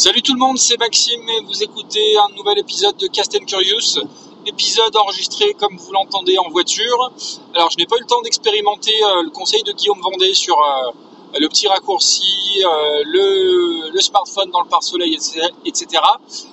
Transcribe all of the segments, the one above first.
Salut tout le monde, c'est Maxime et vous écoutez un nouvel épisode de Cast and Curious, épisode enregistré comme vous l'entendez en voiture. Alors je n'ai pas eu le temps d'expérimenter euh, le conseil de Guillaume Vendée sur euh, le petit raccourci, euh, le, smartphone dans le pare-soleil, etc.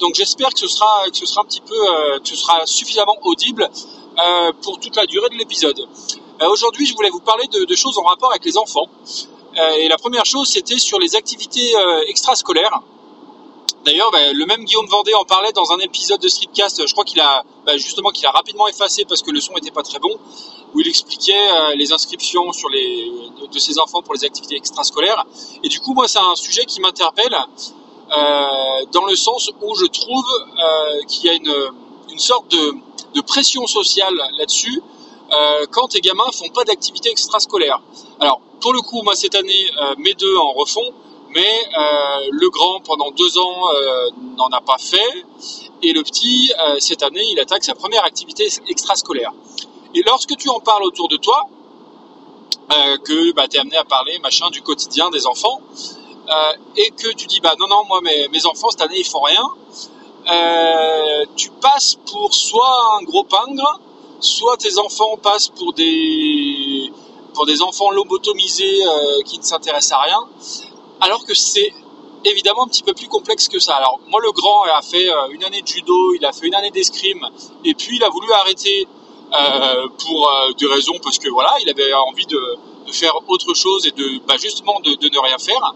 Donc j'espère que ce sera un petit peu ce sera suffisamment audible pour toute la durée de l'épisode. Aujourd'hui, je voulais vous parler de, choses en rapport avec les enfants. et la première chose, c'était sur les activités extrascolaires. D'ailleurs, bah, le même Guillaume Vendée en parlait dans un épisode de Streetcast. Je crois qu'il a bah, justement qu'il a rapidement effacé parce que le son n'était pas très bon, où il expliquait euh, les inscriptions sur les de, ses enfants pour les activités extrascolaires. Et du coup, moi, c'est un sujet qui m'interpelle euh, dans le sens où je trouve euh, qu'il y a une, une sorte de, de pression sociale là-dessus quand tes gamins font pas d'activités extrascolaires. Alors, pour le coup, moi cette année, mes deux en refont mais euh, le grand pendant deux ans euh, n'en a pas fait et le petit euh, cette année il attaque sa première activité extrascolaire. Et lorsque tu en parles autour de toi, que bah, tu es amené à parler machin du quotidien des enfants et que tu dis bah non non moi mes, enfants cette année ils font rien, tu passes pour soit un gros pingre, soit tes enfants passent pour des pour des enfants lobotomisés qui ne s'intéressent à rien alors que c'est évidemment un petit peu plus complexe que ça. Alors moi le grand a fait euh, une année de judo, il a fait une année d'escrime et puis il a voulu arrêter euh, pour euh, des raisons parce que voilà il avait envie de, faire autre chose et de bah, justement de, ne rien faire.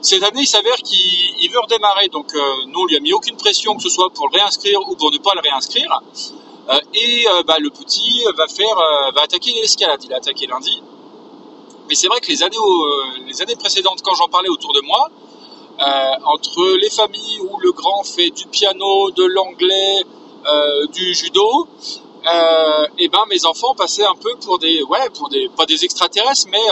Cette année il s'avère qu'il veut redémarrer donc nous on lui a mis aucune pression que ce soit pour le réinscrire ou pour ne pas le réinscrire et bah, le petit va faire va attaquer l'escalade. Il a attaqué lundi mais c'est vrai que les années, euh, précédentes, quand j'en parlais autour de moi, euh, entre les familles où le grand fait du piano, de l'anglais, euh, du judo, et ben mes enfants passaient un peu pour des, ouais, pour des, pas des extraterrestres, mais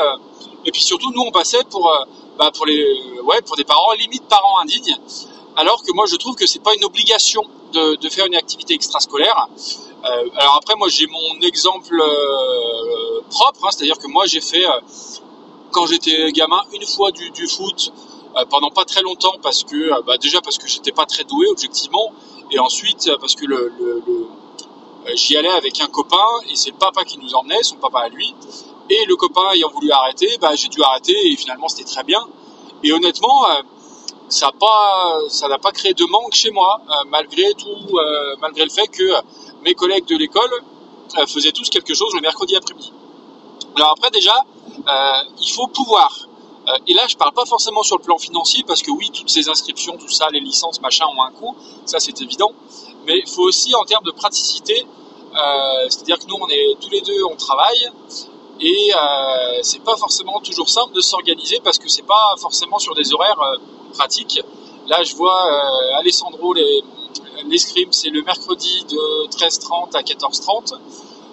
et puis surtout nous on passait pour, bah, pour les, ouais, pour des parents limite parents indignes. Alors que moi je trouve que c'est pas une obligation de, de faire une activité extrascolaire. Euh, alors après, moi j'ai mon exemple euh, propre, hein, c'est-à-dire que moi j'ai fait, euh, quand j'étais gamin, une fois du, foot pendant pas très longtemps parce que, bah, déjà parce que j'étais pas très doué objectivement, et ensuite parce que j'y allais avec un copain et c'est le papa qui nous emmenait, son papa à lui. Et le copain ayant voulu arrêter, bah, j'ai dû arrêter et finalement c'était très bien. Et honnêtement, ça n'a pas, ça n'a pas créé de manque chez moi, malgré tout, malgré le fait que mes collègues de l'école euh, faisaient tous quelque chose le mercredi après-midi. Alors après déjà, euh, il faut pouvoir. Euh, et là, je parle pas forcément sur le plan financier parce que oui, toutes ces inscriptions, tout ça, les licences, machin, ont un coût. Ça, c'est évident. Mais il faut aussi en termes de praticité. C'est-à-dire que nous, on est tous les deux, on travaille et euh, c'est pas forcément toujours simple de s'organiser parce que c'est pas forcément sur des horaires pratiques. Là, je vois Alessandro, les, l'escrime, c'est le mercredi de 13h30 à 14h30.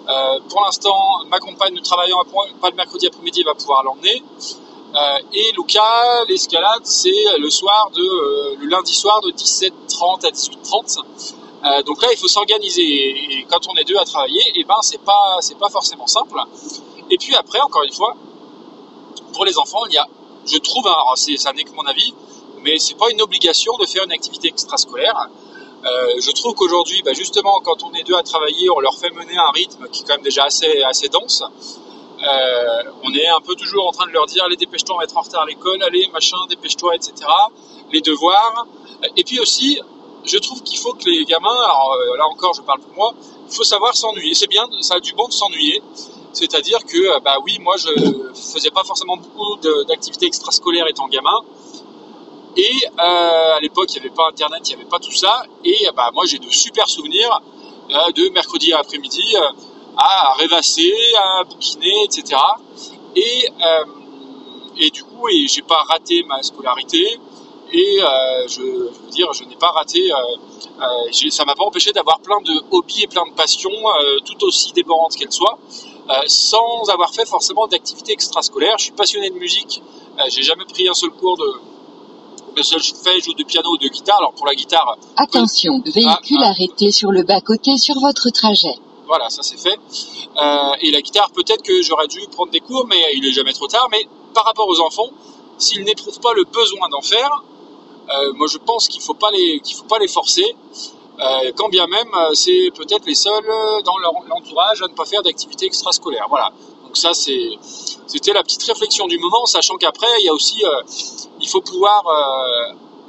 Euh, pour l'instant, ma compagne ne travaillant pas le mercredi après-midi va pouvoir l'emmener. Euh, et Luca, l'escalade, c'est le soir de euh, le lundi soir de 17h30 à 18h30. donc là, il faut s'organiser. Et, quand on est deux à travailler, et eh ben c'est pas c'est pas forcément simple. Et puis après, encore une fois, pour les enfants, il y a, je trouve, hein, ça n'est que mon avis, mais c'est pas une obligation de faire une activité extrascolaire. Euh, je trouve qu'aujourd'hui, bah, justement, quand on est deux à travailler, on leur fait mener un rythme qui est quand même déjà assez, dense. Euh, on est un peu toujours en train de leur dire allez dépêche-toi on va être en retard à l'école allez machin dépêche-toi etc les devoirs. Et puis aussi je trouve qu'il faut que les gamins alors euh, là encore je parle pour moi il faut savoir s'ennuyer. C'est bien ça a du bon de s'ennuyer. C'est-à-dire que bah oui moi je faisais pas forcément beaucoup d'activités extrascolaires étant gamin et euh, à l'époque, il n'y avait pas Internet, il n'y avait pas tout ça. Et bah, moi, j'ai de super souvenirs euh, de mercredi après-midi euh, à rêvasser, à bouquiner, etc. Et, euh, du coup, et j'ai pas raté ma scolarité. Et euh, je, je, veux dire, je n'ai pas raté. ça m'a pas empêché d'avoir plein de hobbies et plein de passions, tout aussi déborantes qu'elles soient, sans avoir fait forcément d'activités extrascolaires. Je suis passionné de musique. j'ai jamais pris un seul cours de le seul fait joue du piano ou de guitare. Alors pour la guitare. Attention, véhicule ah, ah. arrêté sur le bas-côté sur votre trajet. Voilà, ça c'est fait. Euh, et la guitare, peut-être que j'aurais dû prendre des cours, mais il est jamais trop tard. Mais par rapport aux enfants, s'ils n'éprouvent pas le besoin d'en faire, moi je pense qu'il faut pas les faut pas les forcer. quand bien même c'est peut-être les seuls dans leur entourage à ne pas faire d'activité extrascolaire. Voilà. Donc ça c'était la petite réflexion du moment, sachant qu'après il y a aussi il faut pouvoir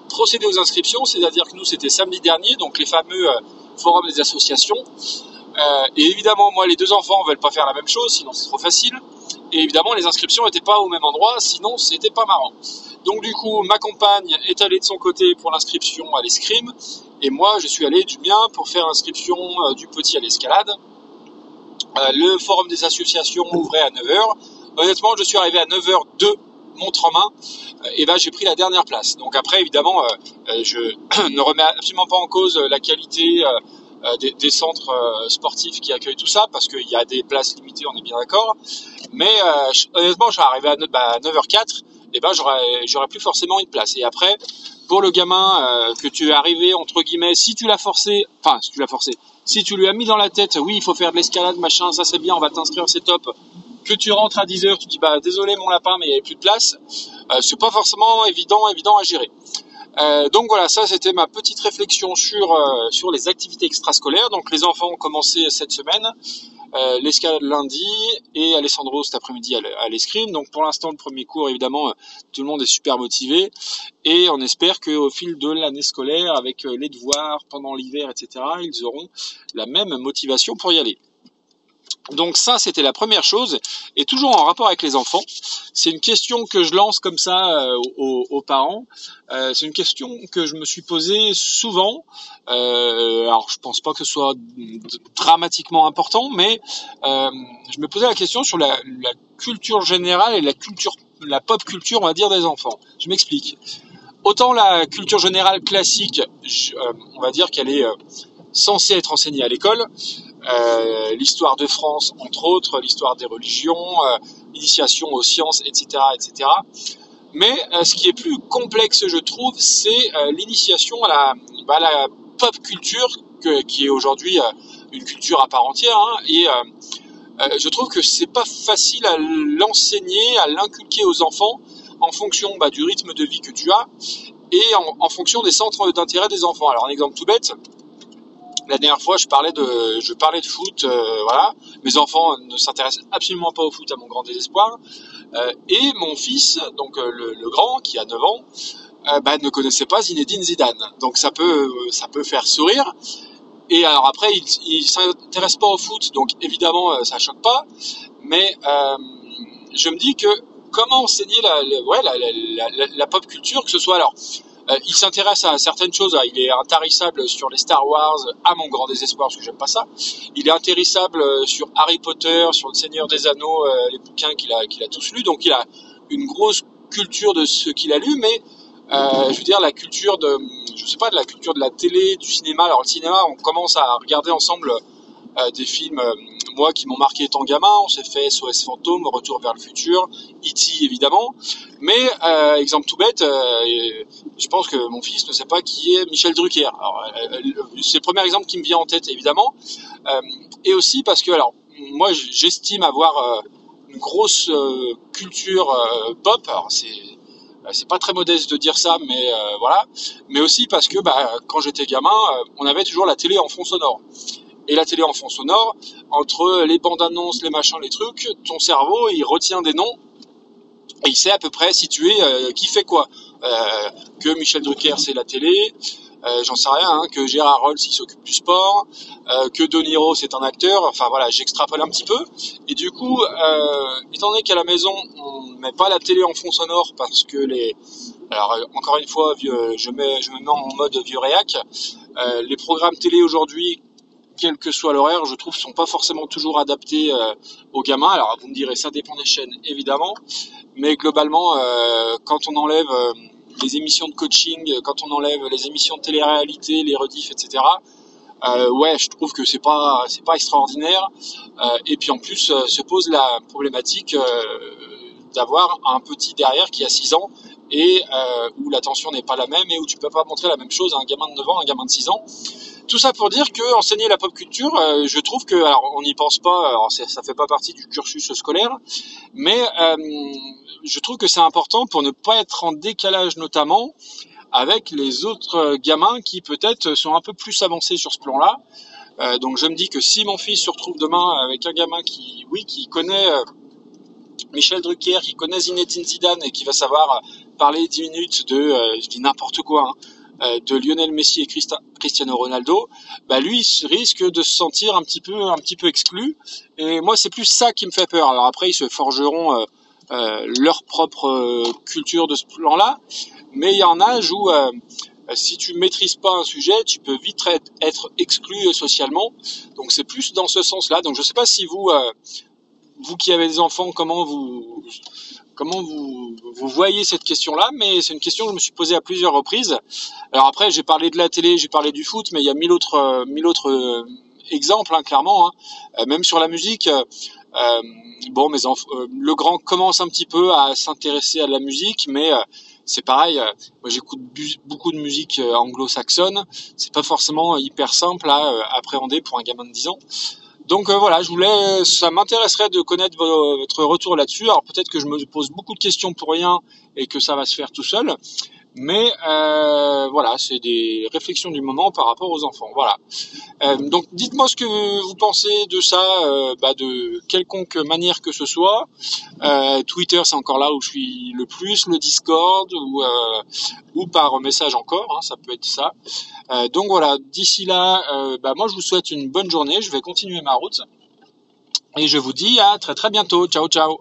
procéder aux inscriptions, c'est-à-dire que nous c'était samedi dernier, donc les fameux forums des associations. Euh, et évidemment, moi, les deux enfants veulent pas faire la même chose, sinon c'est trop facile. Et évidemment, les inscriptions n'étaient pas au même endroit, sinon c'était pas marrant. Donc du coup, ma compagne est allée de son côté pour l'inscription à l'escrime, et moi, je suis allé du mien pour faire l'inscription euh, du petit à l'escalade. Euh, le forum des associations ouvrait à 9h. Honnêtement, je suis arrivé à 9h02, montre en main, et ben j'ai pris la dernière place. Donc après, évidemment, je ne remets absolument pas en cause la qualité euh, des, centres euh, sportifs qui accueillent tout ça, parce qu'il y a des places limitées, on est bien d'accord. Mais euh, honnêtement, je suis arrivé à 9, h 04, et ben j'aurais j'aurais plus forcément une place. Et après, pour le gamin que tu es arrivé entre guillemets, si tu l'as forcé, enfin si tu l'as forcé, si tu lui as mis dans la tête, oui, il faut faire de l'escalade, machin, ça c'est bien, on va t'inscrire, c'est top. Que tu rentres à 10 heures, tu dis bah désolé mon lapin, mais il n'y avait plus de place. Euh, c'est pas forcément évident, évident à gérer. Euh, donc voilà, ça c'était ma petite réflexion sur euh, sur les activités extrascolaires. Donc les enfants ont commencé cette semaine, euh, l'escalade lundi et Alessandro cet après-midi à l'escrime. Donc pour l'instant le premier cours évidemment tout le monde est super motivé et on espère qu'au fil de l'année scolaire avec les devoirs pendant l'hiver etc ils auront la même motivation pour y aller. Donc ça, c'était la première chose, et toujours en rapport avec les enfants. C'est une question que je lance comme ça euh, aux, parents. Euh, c'est une question que je me suis posée souvent. Euh, alors, je pense pas que ce soit dramatiquement important, mais je me posais la question sur la, culture générale et la culture, la pop culture, on va dire, des enfants. Je m'explique. Autant la culture générale classique, on va dire qu'elle est censée être enseignée à l'école. Euh, l'histoire de France, entre autres, l'histoire des religions, euh, l'initiation aux sciences, etc., etc. Mais euh, ce qui est plus complexe, je trouve, c'est l'initiation à la, bah, pop culture, qui est aujourd'hui une culture à part entière. Hein, et je trouve que c'est pas facile à l'enseigner, à l'inculquer aux enfants en fonction bah, du rythme de vie que tu as et en fonction des centres d'intérêt des enfants. Alors un exemple tout bête, la dernière fois, je parlais de, foot, euh, voilà. Mes enfants ne s'intéressent absolument pas au foot, à mon grand désespoir. Euh, et mon fils, donc euh, le, grand, qui a 9 ans, bah, ne connaissait pas Zinedine Zidane. Donc ça peut, faire sourire. Et alors après, il, il s'intéresse pas au foot, donc évidemment, ça choque pas. Mais je me dis que comment enseigner la, la, pop culture, que ce soit alors euh, il s'intéresse à certaines choses. Hein. Il est intarissable sur les Star Wars, à mon grand désespoir, parce que j'aime pas ça. Il est intarissable euh, sur Harry Potter, sur le Seigneur des Anneaux, euh, les bouquins qu'il a, qu'il a tous lus. Donc il a une grosse culture de ce qu'il a lu, mais euh, je veux dire la culture de, je sais pas, de la culture de la télé, du cinéma. Alors le cinéma, on commence à regarder ensemble des films, moi, qui m'ont marqué étant gamin. On s'est fait SOS Fantôme, Retour vers le futur, E.T. évidemment. Mais, euh, exemple tout bête, euh, je pense que mon fils ne sait pas qui est Michel Drucker. Euh, c'est le premier exemple qui me vient en tête, évidemment. et aussi parce que, alors, moi, j'estime avoir une grosse culture pop. Alors, c'est c'est pas très modeste de dire ça, mais voilà. Mais aussi parce que bah, quand j'étais gamin, on avait toujours la télé en fond sonore et la télé en fond sonore, entre les bandes annonces, les machins, les trucs, ton cerveau il retient des noms et il sait à peu près situer euh, qui fait quoi. Euh, que Michel Drucker c'est la télé, euh, j'en sais rien, hein, que Gérard Rolls il s'occupe du sport, que De Niro c'est un acteur, enfin voilà, j'extrapole un petit peu. Et du coup, étant donné qu'à la maison on met pas la télé en fond sonore parce que les, alors encore une fois, je mets, je me mets en mode vieux réac, les programmes télé aujourd'hui quel que soit l'horaire, je trouve, sont pas forcément toujours adaptés euh, aux gamins. Alors, vous me direz, ça dépend des chaînes, évidemment, mais globalement, euh, quand on enlève euh, les émissions de coaching, quand on enlève les émissions de télé-réalité, les rediffs, etc. ouais, je trouve que c'est pas pas extraordinaire. et puis en plus se pose la problématique d'avoir un petit derrière qui a 6 ans et où l'attention n'est pas la même et où tu peux pas montrer la même chose à un gamin de 9 ans, un gamin de 6 ans. Tout ça pour dire que enseigner la pop culture, euh, je trouve que, alors on n'y pense pas, alors ça fait pas partie du cursus scolaire, mais euh, je trouve que c'est important pour ne pas être en décalage notamment avec les autres gamins qui peut-être sont un peu plus avancés sur ce plan-là. Euh, donc je me dis que si mon fils se retrouve demain avec un gamin qui, oui, qui connaît euh, Michel Drucker, qui connaît Zinedine Zidane et qui va savoir parler 10 minutes de, euh, je dis n'importe quoi, hein, de Lionel Messi et Cristiano Ronaldo, bah lui risque de se sentir un petit peu, un petit peu exclu. Et moi c'est plus ça qui me fait peur. Alors après ils se forgeront leur propre culture de ce plan-là, mais il y a un âge où euh, si tu maîtrises pas un sujet, tu peux vite être exclu euh, socialement. Donc c'est plus dans ce sens-là. Donc je sais pas si vous, euh, vous qui avez des enfants, comment vous, comment vous, vous voyez cette question-là, mais c'est une question que je me suis posée à plusieurs reprises. Alors après, j'ai parlé de la télé, j'ai parlé du foot, mais il y a mille autres, mille autres exemples, hein, clairement. Hein. même sur la musique. bon, mes le grand commence un petit peu à s'intéresser à la musique, mais c'est pareil. Euh, moi, j'écoute beaucoup de musique euh, anglo-saxonne. C'est pas forcément hyper simple à euh, appréhender pour un gamin de 10 ans. Donc voilà, je voulais, ça m'intéresserait de connaître votre retour là-dessus. Alors peut-être que je me pose beaucoup de questions pour rien et que ça va se faire tout seul. Mais euh, voilà, c'est des réflexions du moment par rapport aux enfants. Voilà. Euh, donc dites-moi ce que vous pensez de ça, euh, bah, de quelconque manière que ce soit. Twitter, c'est encore là où je suis le plus, le Discord ou, par message encore, hein, ça peut être ça. Donc voilà, d'ici là, bah, moi je vous souhaite une bonne journée. Je vais continuer ma route et je vous dis à très très bientôt. Ciao ciao.